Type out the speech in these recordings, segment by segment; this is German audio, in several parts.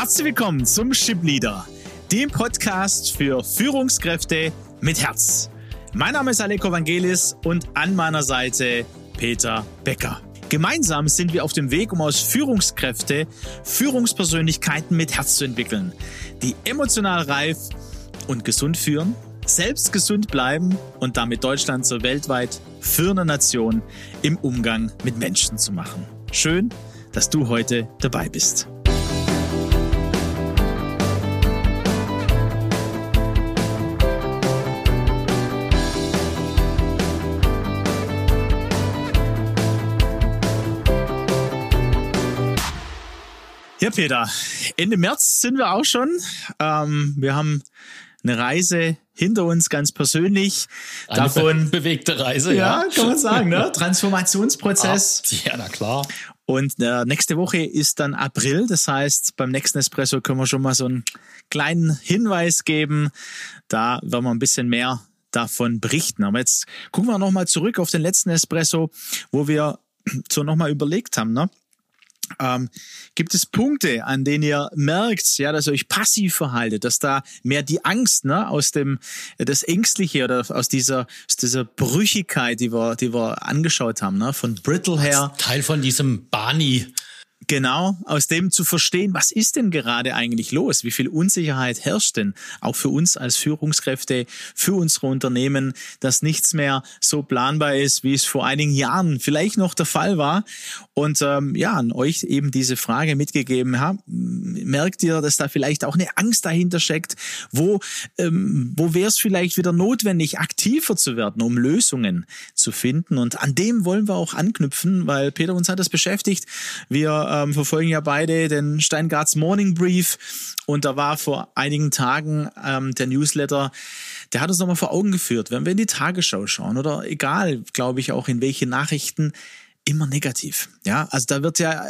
Herzlich willkommen zum Ship Leader, dem Podcast für Führungskräfte mit Herz. Mein Name ist Aleko Vangelis und an meiner Seite Peter Becker. Gemeinsam sind wir auf dem Weg, um aus Führungskräfte Führungspersönlichkeiten mit Herz zu entwickeln, die emotional reif und gesund führen, selbst gesund bleiben und damit Deutschland zur weltweit führenden Nation im Umgang mit Menschen zu machen. Schön, dass du heute dabei bist. Ja, Peter, Ende März sind wir auch schon. Ähm, wir haben eine Reise hinter uns ganz persönlich. Eine Davon bewegte Reise, ja. Ja, kann man sagen, ne? Transformationsprozess. Ah, ja, na klar. Und äh, nächste Woche ist dann April. Das heißt, beim nächsten Espresso können wir schon mal so einen kleinen Hinweis geben. Da werden wir ein bisschen mehr davon berichten. Aber jetzt gucken wir nochmal zurück auf den letzten Espresso, wo wir so nochmal überlegt haben, ne? Ähm, gibt es Punkte, an denen ihr merkt, ja, dass ihr euch passiv verhaltet, dass da mehr die Angst, ne, aus dem, das Ängstliche oder aus dieser, aus dieser Brüchigkeit, die wir, die wir angeschaut haben, ne, von Brittle her. Teil von diesem Barney Genau, aus dem zu verstehen, was ist denn gerade eigentlich los? Wie viel Unsicherheit herrscht denn auch für uns als Führungskräfte, für unsere Unternehmen, dass nichts mehr so planbar ist, wie es vor einigen Jahren vielleicht noch der Fall war. Und ähm, ja, an euch eben diese Frage mitgegeben habe. Merkt ihr, dass da vielleicht auch eine Angst dahinter steckt? Wo, ähm, wo wäre es vielleicht wieder notwendig, aktiver zu werden, um Lösungen zu finden? Und an dem wollen wir auch anknüpfen, weil Peter uns hat das beschäftigt. Wir ähm, verfolgen ja beide den Steingarts Morning Brief und da war vor einigen Tagen ähm, der Newsletter, der hat uns nochmal vor Augen geführt, wenn wir in die Tagesschau schauen oder egal, glaube ich, auch in welche Nachrichten, immer negativ. Ja, also da wird ja,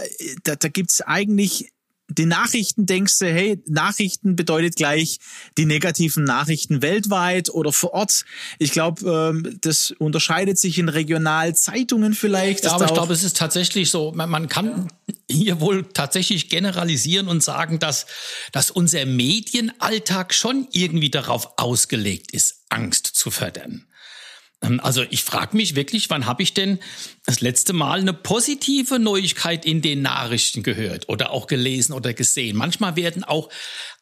da, da gibt's eigentlich die Nachrichten denkst du, hey, Nachrichten bedeutet gleich die negativen Nachrichten weltweit oder vor Ort. Ich glaube, ähm, das unterscheidet sich in Regionalzeitungen vielleicht. Ja, aber ich glaube, es ist tatsächlich so, man, man kann hier wohl tatsächlich generalisieren und sagen, dass, dass unser Medienalltag schon irgendwie darauf ausgelegt ist, Angst zu fördern. Ähm, also ich frage mich wirklich, wann habe ich denn das letzte Mal eine positive Neuigkeit in den Nachrichten gehört oder auch gelesen oder gesehen? Manchmal werden auch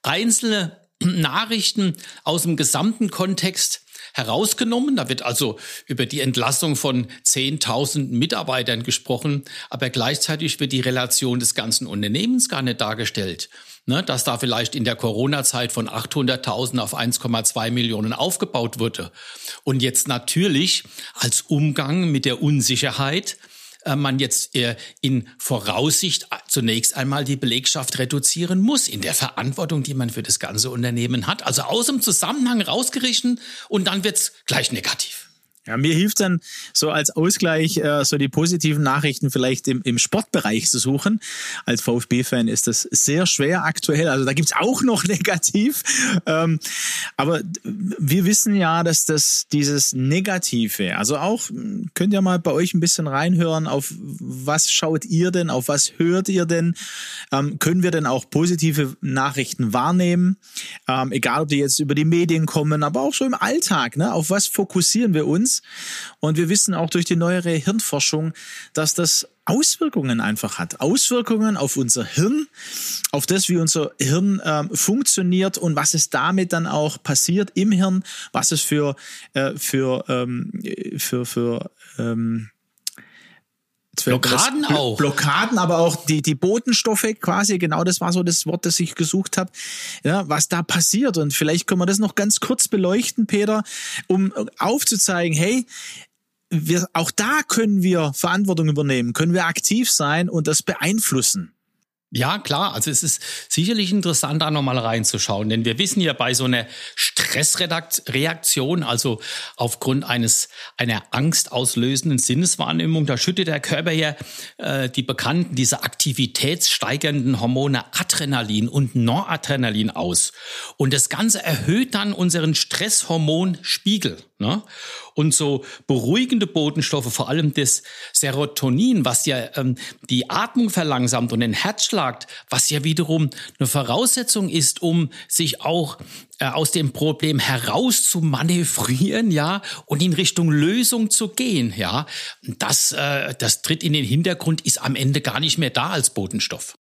einzelne Nachrichten aus dem gesamten Kontext herausgenommen. Da wird also über die Entlassung von 10.000 Mitarbeitern gesprochen, aber gleichzeitig wird die Relation des ganzen Unternehmens gar nicht dargestellt ne, dass da vielleicht in der Corona-Zeit von 800.000 auf 1,2 Millionen aufgebaut wurde. Und jetzt natürlich als Umgang mit der Unsicherheit man jetzt äh, in Voraussicht zunächst einmal die Belegschaft reduzieren muss in der Verantwortung, die man für das ganze Unternehmen hat. Also aus dem Zusammenhang rausgerichten und dann wird's gleich negativ. Ja, mir hilft dann so als Ausgleich äh, so die positiven Nachrichten vielleicht im, im Sportbereich zu suchen. Als VfB-Fan ist das sehr schwer aktuell. Also da gibt's auch noch negativ. Ähm, aber wir wissen ja, dass das dieses Negative, also auch könnt ihr mal bei euch ein bisschen reinhören, auf was schaut ihr denn, auf was hört ihr denn? Ähm, können wir denn auch positive Nachrichten wahrnehmen? Ähm, egal, ob die jetzt über die Medien kommen, aber auch so im Alltag. Ne? Auf was fokussieren wir uns? Und wir wissen auch durch die neuere Hirnforschung, dass das Auswirkungen einfach hat. Auswirkungen auf unser Hirn, auf das, wie unser Hirn ähm, funktioniert und was es damit dann auch passiert im Hirn, was es für, äh, für, ähm, für, für ähm, Blockaden auch. Blockaden, aber auch die, die Botenstoffe quasi, genau das war so das Wort, das ich gesucht habe, ja, was da passiert. Und vielleicht können wir das noch ganz kurz beleuchten, Peter, um aufzuzeigen, hey, wir, auch da können wir Verantwortung übernehmen, können wir aktiv sein und das beeinflussen. Ja, klar. Also es ist sicherlich interessant, da nochmal reinzuschauen, denn wir wissen ja bei so einer Stressreaktion, also aufgrund eines einer angstauslösenden Sinneswahrnehmung, da schüttet der Körper ja äh, die bekannten, diese aktivitätssteigernden Hormone Adrenalin und Noradrenalin aus. Und das Ganze erhöht dann unseren Stresshormonspiegel. Ne? Und so beruhigende Botenstoffe, vor allem das Serotonin, was ja ähm, die Atmung verlangsamt und den Herzschlag, was ja wiederum eine Voraussetzung ist, um sich auch äh, aus dem Problem heraus zu manövrieren, ja, und in Richtung Lösung zu gehen, ja. Das, äh, das tritt in den Hintergrund, ist am Ende gar nicht mehr da als Botenstoff.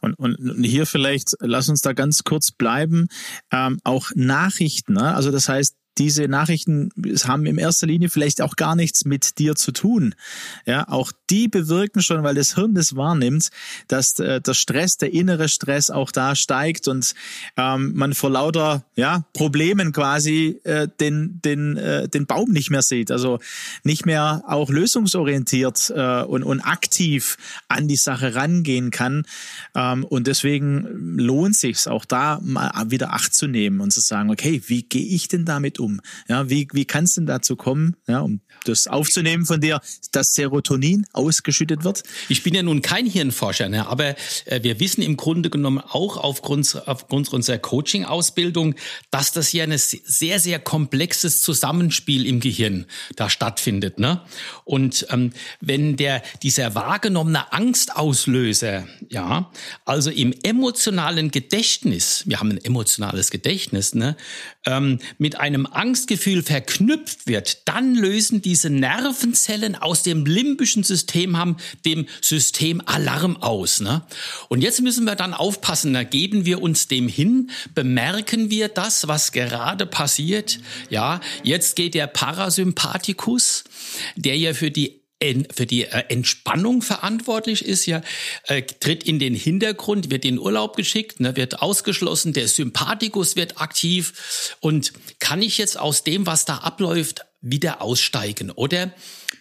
Und, und hier vielleicht, lass uns da ganz kurz bleiben, ähm, auch Nachrichten, ne? also das heißt, diese Nachrichten haben in erster Linie vielleicht auch gar nichts mit dir zu tun. Ja, auch die bewirken schon, weil das Hirn das wahrnimmt, dass äh, der Stress, der innere Stress auch da steigt und ähm, man vor lauter ja, Problemen quasi äh, den, den, äh, den Baum nicht mehr sieht. Also nicht mehr auch lösungsorientiert äh, und, und aktiv an die Sache rangehen kann. Ähm, und deswegen lohnt sich auch da mal wieder Acht zu nehmen und zu sagen, okay, wie gehe ich denn damit um? Um? Ja, wie, wie kann es denn dazu kommen, ja, um das aufzunehmen von dir, dass Serotonin ausgeschüttet wird? Ich bin ja nun kein Hirnforscher, ne, aber äh, wir wissen im Grunde genommen auch aufgrund, aufgrund unserer Coaching-Ausbildung, dass das hier ein sehr, sehr komplexes Zusammenspiel im Gehirn da stattfindet. Ne? Und ähm, wenn der, dieser wahrgenommene Angstauslöser, ja, also im emotionalen Gedächtnis, wir haben ein emotionales Gedächtnis, ne, ähm, mit einem Angstgefühl verknüpft wird, dann lösen diese Nervenzellen aus dem limbischen System haben dem System Alarm aus. Ne? Und jetzt müssen wir dann aufpassen, da geben wir uns dem hin, bemerken wir das, was gerade passiert. Ja, jetzt geht der Parasympathikus, der ja für die für die äh, Entspannung verantwortlich ist, ja, äh, tritt in den Hintergrund, wird in Urlaub geschickt, ne, wird ausgeschlossen, der Sympathikus wird aktiv und kann ich jetzt aus dem, was da abläuft, wieder aussteigen oder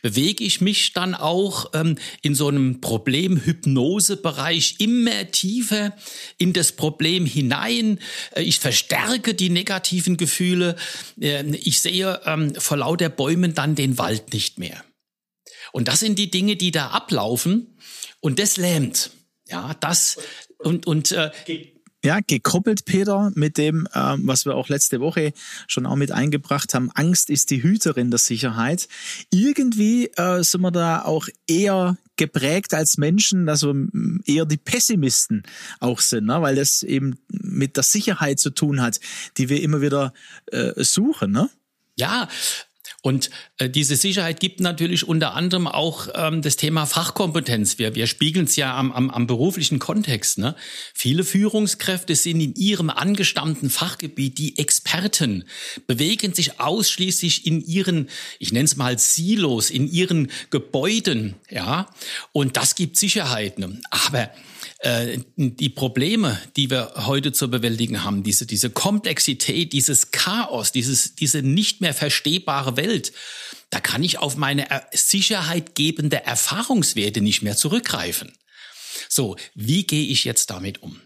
bewege ich mich dann auch ähm, in so einem Problemhypnosebereich immer tiefer in das Problem hinein. Äh, ich verstärke die negativen Gefühle. Ich sehe ähm, vor lauter Bäumen dann den Wald nicht mehr. Und das sind die Dinge, die da ablaufen. Und das lähmt. Ja, das und, und äh, ja, gekoppelt, Peter, mit dem, ähm, was wir auch letzte Woche schon auch mit eingebracht haben. Angst ist die Hüterin der Sicherheit. Irgendwie äh, sind wir da auch eher geprägt als Menschen, dass wir eher die Pessimisten auch sind, ne? weil das eben mit der Sicherheit zu tun hat, die wir immer wieder äh, suchen. Ne? Ja, und äh, diese Sicherheit gibt natürlich unter anderem auch ähm, das Thema Fachkompetenz. Wir, wir spiegeln es ja am, am, am beruflichen Kontext. Ne? Viele Führungskräfte sind in ihrem angestammten Fachgebiet die Experten, bewegen sich ausschließlich in ihren, ich nenne es mal Silos, in ihren Gebäuden. Ja, und das gibt Sicherheit. Ne? Aber äh, die Probleme, die wir heute zu bewältigen haben, diese, diese Komplexität, dieses Chaos, dieses, diese nicht mehr verstehbare Welt, da kann ich auf meine sicherheitgebende Erfahrungswerte nicht mehr zurückgreifen. So, wie gehe ich jetzt damit um?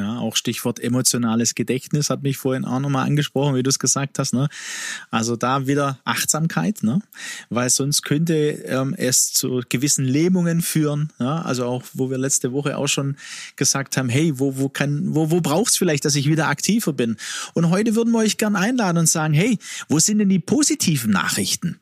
Ja, auch Stichwort emotionales Gedächtnis hat mich vorhin auch nochmal angesprochen, wie du es gesagt hast. Ne? Also da wieder Achtsamkeit, ne? weil sonst könnte ähm, es zu gewissen Lähmungen führen. Ja? Also auch, wo wir letzte Woche auch schon gesagt haben, hey, wo, wo, kann, wo, wo braucht es vielleicht, dass ich wieder aktiver bin? Und heute würden wir euch gern einladen und sagen, hey, wo sind denn die positiven Nachrichten?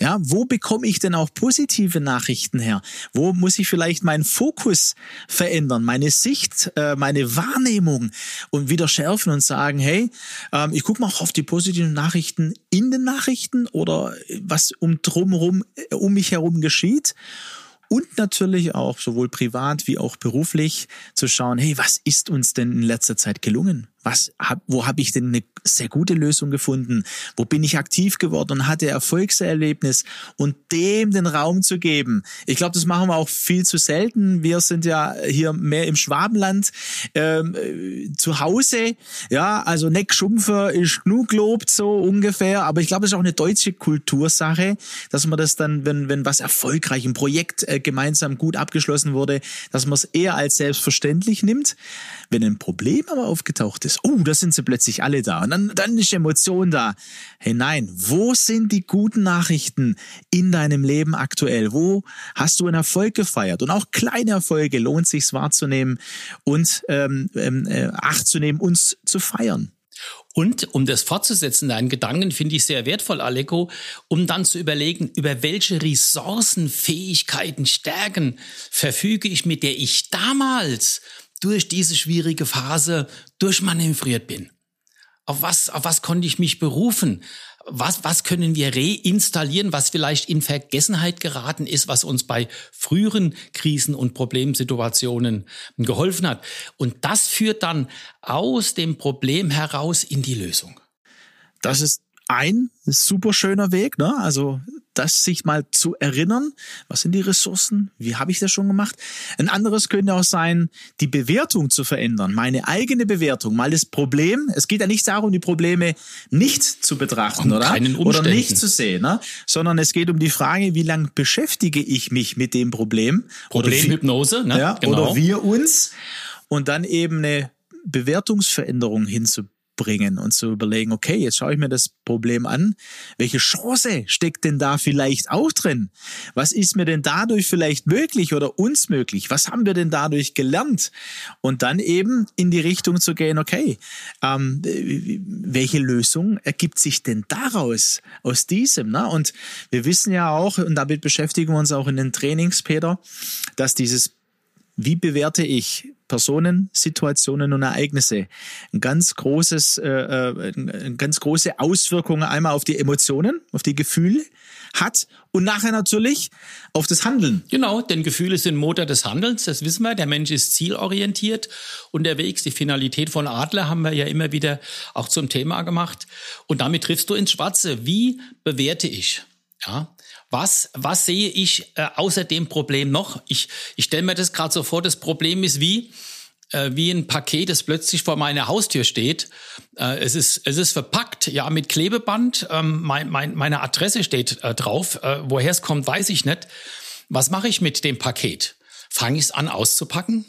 Ja, wo bekomme ich denn auch positive Nachrichten her? Wo muss ich vielleicht meinen Fokus verändern, meine Sicht, äh, meine Wahrnehmung und wieder schärfen und sagen, hey, ähm, ich gucke mal auf die positiven Nachrichten in den Nachrichten oder was um drumherum, äh, um mich herum geschieht und natürlich auch sowohl privat wie auch beruflich zu schauen, hey, was ist uns denn in letzter Zeit gelungen? Was hab, wo habe ich denn eine sehr gute Lösung gefunden? Wo bin ich aktiv geworden und hatte Erfolgserlebnis und dem den Raum zu geben? Ich glaube, das machen wir auch viel zu selten. Wir sind ja hier mehr im Schwabenland ähm, äh, zu Hause. Ja, also Neck Schumpfer ist genug gelobt so ungefähr. Aber ich glaube, es ist auch eine deutsche Kultursache, dass man das dann, wenn wenn was erfolgreich im Projekt äh, gemeinsam gut abgeschlossen wurde, dass man es eher als selbstverständlich nimmt. Wenn ein Problem aber aufgetaucht ist ist, oh, da sind sie plötzlich alle da. Und dann, dann ist Emotion da. Hey, wo sind die guten Nachrichten in deinem Leben aktuell? Wo hast du einen Erfolg gefeiert? Und auch kleine Erfolge lohnt sich wahrzunehmen und ähm, ähm, äh, Acht zu nehmen, uns zu feiern. Und um das fortzusetzen, deinen Gedanken finde ich sehr wertvoll, Aleko, um dann zu überlegen, über welche Ressourcen, Fähigkeiten, Stärken verfüge ich, mit der ich damals durch diese schwierige Phase durchmanövriert bin. Auf was, auf was konnte ich mich berufen? was, was können wir reinstallieren, was vielleicht in Vergessenheit geraten ist, was uns bei früheren Krisen und Problemsituationen geholfen hat. Und das führt dann aus dem Problem heraus in die Lösung. Das ist ein super schöner Weg, ne? Also das sich mal zu erinnern, was sind die Ressourcen, wie habe ich das schon gemacht. Ein anderes könnte auch sein, die Bewertung zu verändern, meine eigene Bewertung, mal das Problem. Es geht ja nicht darum, die Probleme nicht zu betrachten, um oder? Oder nicht zu sehen, ne? sondern es geht um die Frage, wie lange beschäftige ich mich mit dem Problem? Problemhypnose, ne? Ja, genau. Oder wir uns und dann eben eine Bewertungsveränderung hinzubekommen bringen und zu überlegen, okay, jetzt schaue ich mir das Problem an. Welche Chance steckt denn da vielleicht auch drin? Was ist mir denn dadurch vielleicht möglich oder uns möglich? Was haben wir denn dadurch gelernt? Und dann eben in die Richtung zu gehen, okay, ähm, welche Lösung ergibt sich denn daraus, aus diesem? Ne? Und wir wissen ja auch, und damit beschäftigen wir uns auch in den Trainings, Peter, dass dieses wie bewerte ich Personen, Situationen und Ereignisse? Ein ganz großes, äh, äh ganz große Auswirkungen einmal auf die Emotionen, auf die Gefühle hat und nachher natürlich auf das Handeln. Genau, denn Gefühle sind Motor des Handelns, das wissen wir. Der Mensch ist zielorientiert unterwegs. Die Finalität von Adler haben wir ja immer wieder auch zum Thema gemacht. Und damit triffst du ins Schwarze. Wie bewerte ich? Ja, was, was sehe ich äh, außer dem Problem noch? Ich, ich stelle mir das gerade so vor, das Problem ist wie, äh, wie ein Paket, das plötzlich vor meiner Haustür steht. Äh, es, ist, es ist verpackt, ja, mit Klebeband. Ähm, mein, mein, meine Adresse steht äh, drauf. Äh, woher es kommt, weiß ich nicht. Was mache ich mit dem Paket? Fange ich es an auszupacken?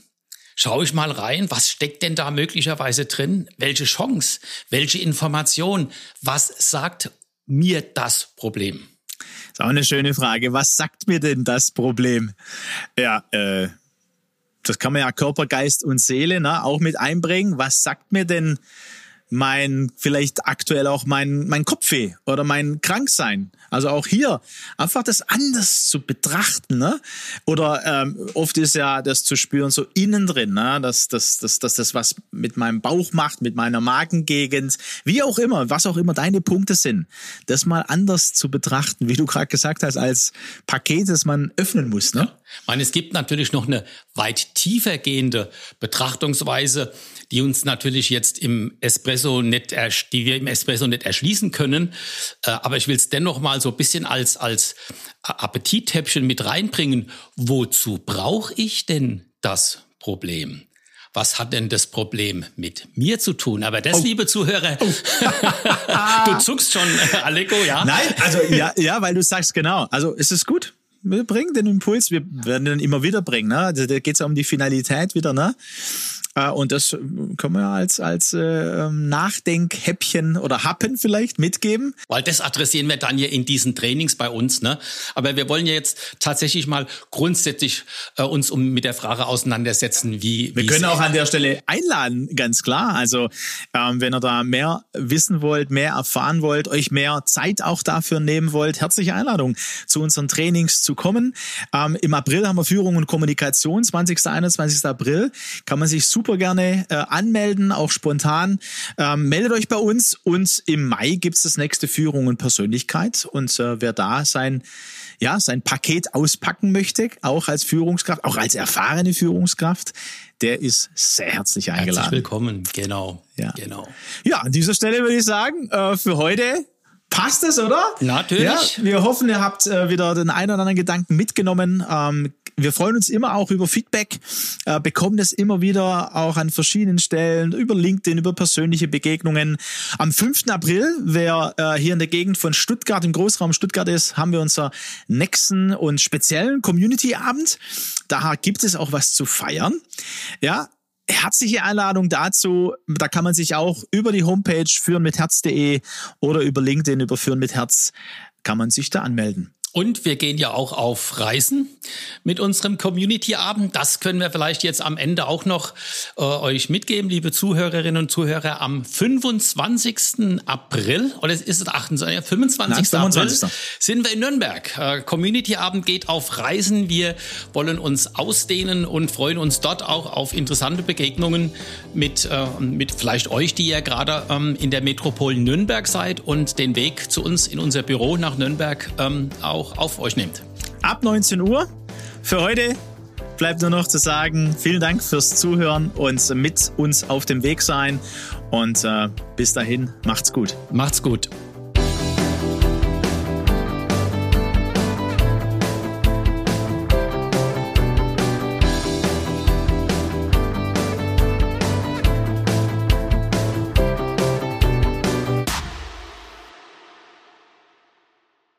Schaue ich mal rein, was steckt denn da möglicherweise drin? Welche Chance? Welche Information? Was sagt mir das Problem? Ist auch eine schöne Frage. Was sagt mir denn das Problem? Ja, äh, das kann man ja Körper, Geist und Seele ne, auch mit einbringen. Was sagt mir denn mein, vielleicht aktuell auch mein, mein Kopfweh oder mein Kranksein. Also auch hier einfach das anders zu betrachten, ne? Oder ähm, oft ist ja das zu spüren so innen drin, ne? Dass, dass, dass, dass das was mit meinem Bauch macht, mit meiner Magengegend, wie auch immer, was auch immer deine Punkte sind, das mal anders zu betrachten, wie du gerade gesagt hast, als Paket, das man öffnen muss, ne? Ich meine, es gibt natürlich noch eine weit tiefer gehende Betrachtungsweise, die uns natürlich jetzt im Espresso nicht, die wir im Espresso nicht erschließen können. Äh, aber ich will es dennoch mal so ein bisschen als, als Appetittäppchen mit reinbringen. Wozu brauche ich denn das Problem? was hat denn das Problem mit mir zu tun? Aber das, oh. liebe Zuhörer, oh. du zuckst schon, Aleko, ja? Nein, also ja, ja, weil du sagst genau. Also es ist gut wir bringen den Impuls, wir werden den immer wieder bringen. Ne? Also da geht es ja um die Finalität wieder. Ne? Äh, und das können wir als, als äh, Nachdenkhäppchen oder Happen vielleicht mitgeben. Weil das adressieren wir dann ja in diesen Trainings bei uns. Ne? Aber wir wollen ja jetzt tatsächlich mal grundsätzlich äh, uns um mit der Frage auseinandersetzen, wie. Wir können auch an der Stelle einladen, ganz klar. Also ähm, wenn ihr da mehr wissen wollt, mehr erfahren wollt, euch mehr Zeit auch dafür nehmen wollt, herzliche Einladung zu unseren Trainings zu kommen. Ähm, Im April haben wir Führung und Kommunikation, 20. 21. April. Kann man sich super super gerne äh, anmelden, auch spontan. Ähm, meldet euch bei uns und im Mai gibt's das nächste Führung und Persönlichkeit. Und äh, wer da sein, ja, sein Paket auspacken möchte, auch als Führungskraft, auch als erfahrene Führungskraft, der ist sehr herzlich eingeladen. Herzlich willkommen, genau. Ja, genau. ja an dieser Stelle würde ich sagen, äh, für heute Passt es, oder? Natürlich. Ja, wir hoffen, ihr habt äh, wieder den einen oder anderen Gedanken mitgenommen. Ähm, wir freuen uns immer auch über Feedback, äh, bekommen das immer wieder auch an verschiedenen Stellen, über LinkedIn, über persönliche Begegnungen. Am 5. April, wer äh, hier in der Gegend von Stuttgart, im Großraum Stuttgart ist, haben wir unser nächsten und speziellen Community-Abend. Da gibt es auch was zu feiern. Ja, herzliche Einladung dazu. Da kann man sich auch über die Homepage führenmitherz.de oder über LinkedIn über führen mit Herz kann man sich da anmelden. Und wir gehen ja auch auf Reisen mit unserem Community-Abend. Das können wir vielleicht jetzt am Ende auch noch äh, euch mitgeben, liebe Zuhörerinnen und Zuhörer. Am 25. April, oder ist es 28, 25. Nein, 25. April sind wir in Nürnberg. Äh, Community-Abend geht auf Reisen. Wir wollen uns ausdehnen und freuen uns dort auch auf interessante Begegnungen mit, äh, mit vielleicht euch, die ja gerade ähm, in der Metropole Nürnberg seid und den Weg zu uns in unser Büro nach Nürnberg ähm, auch auch auf euch nehmt. Ab 19 Uhr. Für heute bleibt nur noch zu sagen, vielen Dank fürs Zuhören und mit uns auf dem Weg sein. Und äh, bis dahin, macht's gut. Macht's gut.